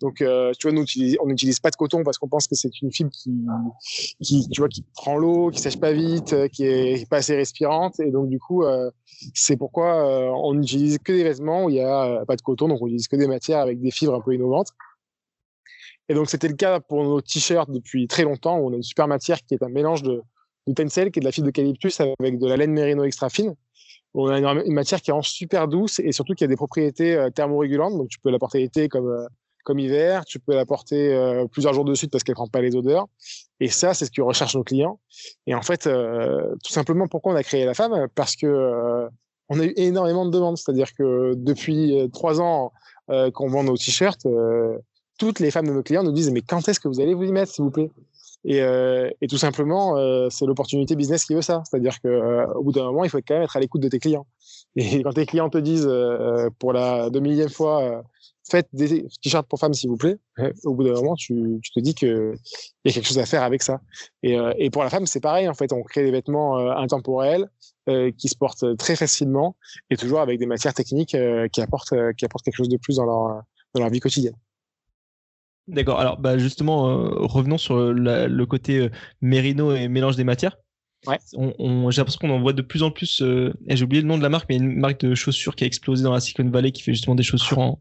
Donc, euh, tu vois, nous, on n'utilise pas de coton parce qu'on pense que c'est une fibre qui, tu vois, qui prend l'eau, qui sèche pas vite, euh, qui est pas assez respirante. Et donc, du coup, euh, c'est pourquoi euh, on n'utilise que des vêtements où il y a pas de coton. Donc, on utilise que des matières avec des fibres un peu innovantes. Et donc, c'était le cas pour nos t-shirts depuis très longtemps. Où on a une super matière qui est un mélange de, tencel, qui est de la fibre d'eucalyptus avec de la laine mérino extra fine. On a une, matière qui est super douce et surtout qui a des propriétés thermorégulantes. Donc, tu peux la porter l'été comme comme hiver. Tu peux la porter euh, plusieurs jours de suite parce qu'elle prend pas les odeurs. Et ça, c'est ce que recherchent nos clients. Et en fait, euh, tout simplement, pourquoi on a créé la femme? Parce que euh, on a eu énormément de demandes. C'est-à-dire que depuis trois ans qu'on vend nos t-shirts, toutes les femmes de nos clients nous disent mais quand est-ce que vous allez vous y mettre, s'il vous plaît? Et, et, tout simplement, c'est l'opportunité business qui veut ça. C'est-à-dire que au bout d'un moment, il faut quand même être à l'écoute de tes clients. Et quand tes clients te disent pour la demi millième fois faites des t-shirts pour femmes, s'il vous plaît. Au bout d'un moment, tu, tu te dis qu'il y a quelque chose à faire avec ça. Et, euh, et pour la femme, c'est pareil. En fait, on crée des vêtements euh, intemporels euh, qui se portent très facilement et toujours avec des matières techniques qui apportent qui apportent quelque chose de plus dans leur dans leur vie quotidienne. D'accord. Alors, bah justement, revenons sur le côté mérino et mélange des matières. Ouais. On, j'ai l'impression qu'on en voit de plus en plus. j'ai oublié le nom de la marque, mais une marque de chaussures qui a explosé dans la Silicon Valley qui fait justement des chaussures en,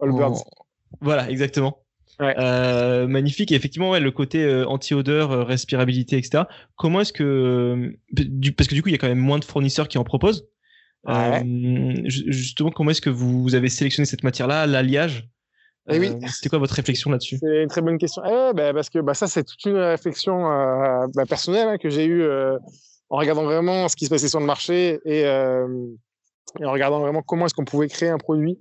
voilà, exactement. Euh, magnifique. Et effectivement, ouais, le côté euh, anti-odeur, euh, respirabilité, etc. Comment est-ce que, du, parce que du coup, il y a quand même moins de fournisseurs qui en proposent. justement, comment est-ce que vous, avez sélectionné cette matière-là, l'alliage? Eh oui. C'était quoi votre réflexion là-dessus? C'est une très bonne question. Eh, bah, parce que bah, ça, c'est toute une réflexion bah, personnelle hein, que j'ai eue en regardant vraiment ce qui se passait sur le marché et et en regardant vraiment comment est-ce qu'on pouvait créer un produit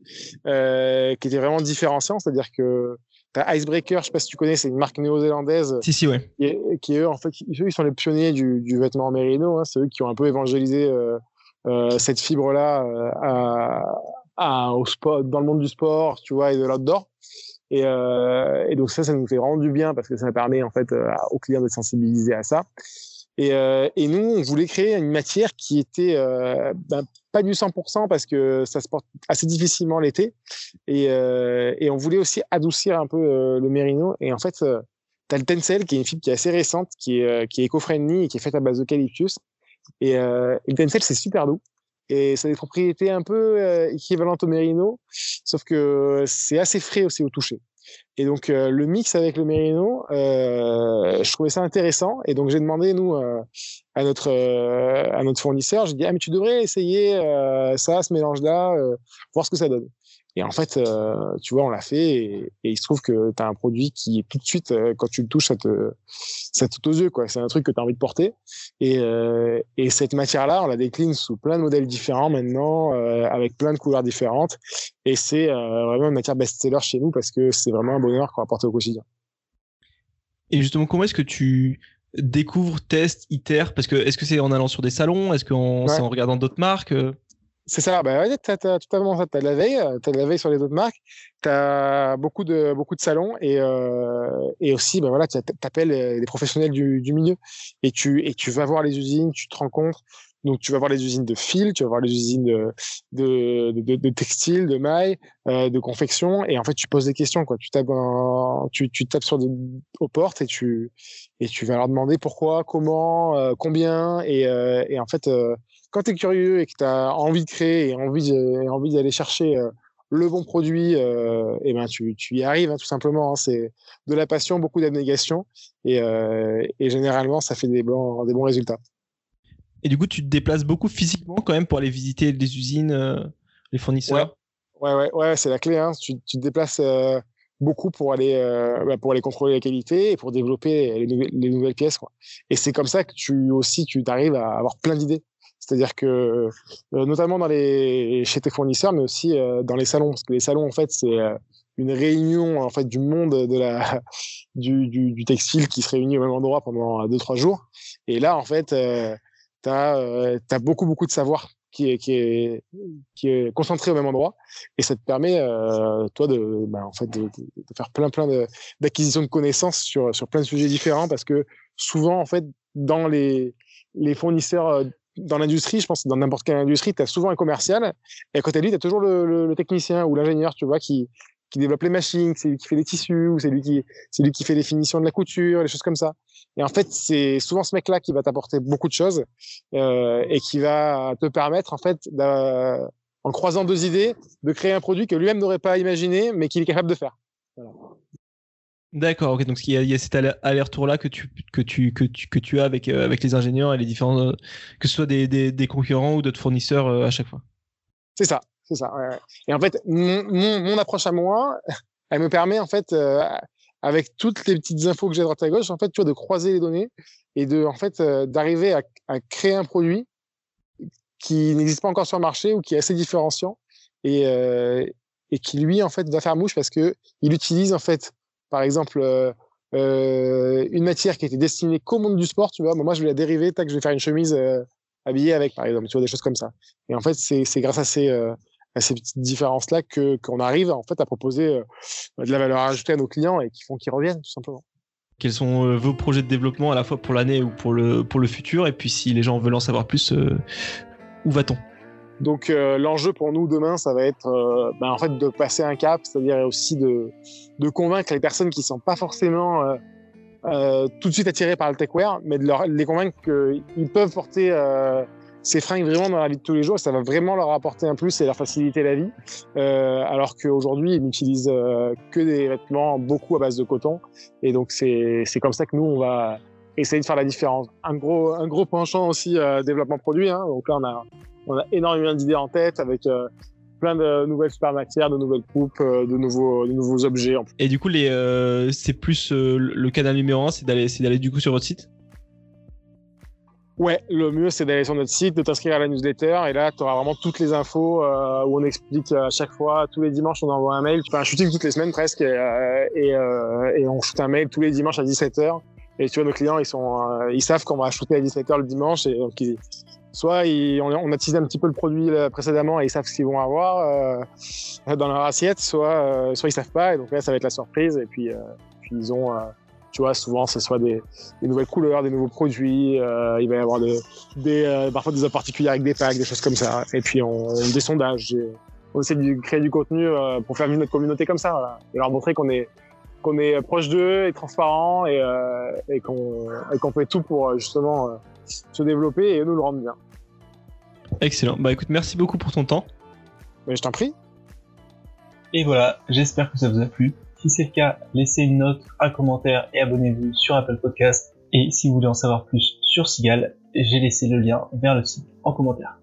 euh, qui était vraiment différenciant, c'est-à-dire que Icebreaker, je sais pas si tu connais, c'est une marque néo-zélandaise. Si, si, ouais. Qui, est, qui eux, en fait, eux, ils sont les pionniers du, du vêtement mérino. Hein, c'est eux qui ont un peu évangélisé euh, euh, cette fibre-là euh, à, à, au sport, dans le monde du sport, tu vois, et de l'outdoor. Et, euh, et donc ça, ça nous fait vraiment du bien parce que ça permet en fait euh, aux clients de sensibiliser à ça. Et, euh, et, nous, on voulait créer une matière qui était euh, ben, pas du 100% parce que ça se porte assez difficilement l'été. Et, on voulait aussi adoucir un peu le mérino. Et en fait, tu as le Tencel, qui est une fibre qui est assez récente, qui est, qui est éco-friendly et qui est faite à base d'eucalyptus. Et, et, le Tencel, c'est super doux. Et ça a des propriétés un peu équivalentes au mérino, sauf que c'est assez frais aussi au toucher. Et donc euh, le mix avec le Merino, euh, je trouvais ça intéressant. Et donc j'ai demandé nous euh, à notre euh, à notre fournisseur, j'ai dit ah mais tu devrais essayer ça, ce mélange-là, voir ce que ça donne. Et en fait, euh, tu vois, on l'a fait et, il se trouve que tu as un produit qui tout de suite, euh, quand tu le touches, ça te, ça te aux yeux. quoi. C'est un truc que tu as envie de porter. Et, euh, et cette matière-là, on la décline sous plein de modèles différents maintenant, avec plein de couleurs différentes. Et c'est vraiment une matière best-seller chez nous parce que c'est vraiment un bonheur qu'on va porter au quotidien. Et justement, comment est-ce que tu découvres, testes, itères? Parce que est-ce que c'est en allant sur des salons? Est-ce que c'est en regardant d'autres marques? C'est ça, bah ouais, t'as, t'as totalement ça. T'as de la veille, euh, t'as de la veille sur les autres marques, t'as beaucoup de beaucoup de salons et euh, et aussi, bah voilà, t'appelles les professionnels du, du milieu et tu et tu vas voir les usines, tu te rencontres. Donc tu vas voir les usines de fil, tu vas voir les usines de de, de, de textile, de mailles, euh, de confection, et en fait tu poses des questions quoi. Tu tapes tu, tu tapes sur des, aux portes et tu et tu vas leur demander pourquoi, comment, euh, combien, et, euh, et en fait quand tu es curieux et que tu as envie de créer et envie, envie d'aller chercher euh, le bon produit, euh, et ben tu, tu y arrives hein, tout simplement. Hein. c'est de la passion, beaucoup d'abnégation et, euh, et, généralement ça fait des bons, des bons résultats. Et du coup, tu te déplaces beaucoup physiquement quand même pour aller visiter les usines, les fournisseurs? Ouais, ouais, ouais, c'est la clé. Hein. Tu, tu, te déplaces beaucoup pour aller bah, pour aller contrôler la qualité et pour développer les, les nouvelles pièces. Quoi. Et c'est comme ça que tu aussi tu arrives à avoir plein d'idées. C'est-à-dire que, euh, notamment dans les, chez tes fournisseurs, mais aussi euh, dans les salons, parce que les salons, en fait, c'est euh, une réunion en fait du monde de la du, du, textile qui se réunit au même endroit pendant deux trois jours. Et là, en fait, tu as, beaucoup, beaucoup de savoir qui est, qui est, qui est concentré au même endroit. Et ça te permet, toi, de, bah, en fait, de, de, faire plein, plein d'acquisitions de, connaissances sur, sur plein de sujets différents parce que souvent, en fait, dans les, les fournisseurs, dans l'industrie, je pense, dans n'importe quelle industrie, tu as souvent un commercial et à côté de lui, tu as toujours le, le, le technicien ou l'ingénieur, tu vois, qui, qui développe les machines, c'est lui qui fait les tissus, ou c'est lui qui, c'est lui qui fait les finitions de la couture, les choses comme ça. Et en fait, c'est souvent ce mec-là qui va t'apporter beaucoup de choses euh, et qui va te permettre, en fait, en croisant deux idées, de créer un produit que lui-même n'aurait pas imaginé, mais qu'il est capable de faire. D'accord, ok. Donc il y a, il y a cet aller-retour là que tu que tu que tu que tu as avec euh, avec les ingénieurs et les différents euh, que ce soit des des, concurrents ou d'autres fournisseurs euh, à chaque fois. C'est ça, c'est ça. Et en fait, mon, mon, approche à moi, elle me permet en fait avec toutes les petites infos que j'ai à droite à gauche, en fait, tu vois, de croiser les données et de, en fait, d'arriver à, à, créer un produit qui n'existe pas encore sur le marché ou qui est assez différenciant et, et qui lui, en fait, va faire mouche parce que il utilise, en fait, par exemple, euh, euh une matière qui était destinée qu'au monde du sport, tu vois. moi, je vais la dériver, tac, je vais faire une chemise euh, habillée avec, par exemple, tu vois, des choses comme ça. Et en fait, c'est grâce à ces, petites différences là que qu'on arrive en fait à proposer de la valeur ajoutée à nos clients et qui font qu'ils reviennent tout simplement. Quels sont vos projets de développement à la fois pour l'année ou pour le pour le futur? Et puis si les gens veulent en savoir plus où va-t-on? Donc l'enjeu pour nous demain ça va être ben, en fait de passer un cap, c'est-à-dire aussi de de convaincre les personnes qui sont pas forcément tout de suite attirées par le techwear, mais de, leur, de les convaincre qu'ils peuvent porter ces fringues vraiment dans la vie de tous les jours, ça va vraiment leur apporter un plus et leur faciliter la vie. Euh, alors qu'aujourd'hui, ils n'utilisent euh, que des vêtements beaucoup à base de coton. Et donc, c'est comme ça que nous, on va essayer de faire la différence. Un gros, un gros penchant aussi euh, développement produit. Hein. Donc là, on a, on a énormément d'idées en tête avec euh, plein de nouvelles super matières, de nouvelles coupes, euh, de nouveaux, de nouveaux objets. Et du coup, les, euh, c'est plus le canal numéro un, c'est d'aller, c'est d'aller du coup sur votre site? Ouais, le mieux c'est d'aller sur notre site, de t'inscrire à la newsletter et là tu auras vraiment toutes les infos euh, où on explique à chaque fois, tous les dimanches on envoie un mail, fais un shooting toutes les semaines presque et, euh, et, euh, et, on shoot un mail tous les dimanches à 17h et tu vois nos clients ils sont euh, ils savent qu'on va shooter à 17h le dimanche et donc ils, soit ils, on, on, a teasé un petit peu le produit euh, précédemment et ils savent ce qu'ils vont avoir dans leur assiette, soit soit ils savent pas et donc là ça va être la surprise et puis, puis ils ont tu vois, souvent, ce soit des, des, nouvelles couleurs, des nouveaux produits. Euh, il va y avoir de, des, euh, parfois des offres particulières avec des packs, des choses comme ça. Et puis, on, on des sondages. On essaie de créer du contenu euh, pour faire vivre notre communauté comme ça, voilà. et leur montrer qu'on est qu'on est proche d'eux et transparent et, euh, et qu'on qu'on fait tout pour euh, justement euh, se développer et nous le rendre bien. Excellent. Bah écoute, merci beaucoup pour ton temps. Mais je t'en prie. Et voilà, j'espère que ça vous a plu. Si c'est le cas, laissez une note, un commentaire et abonnez-vous sur Apple Podcast. Et si vous voulez en savoir plus sur Sigal, j'ai laissé le lien vers le site en commentaire.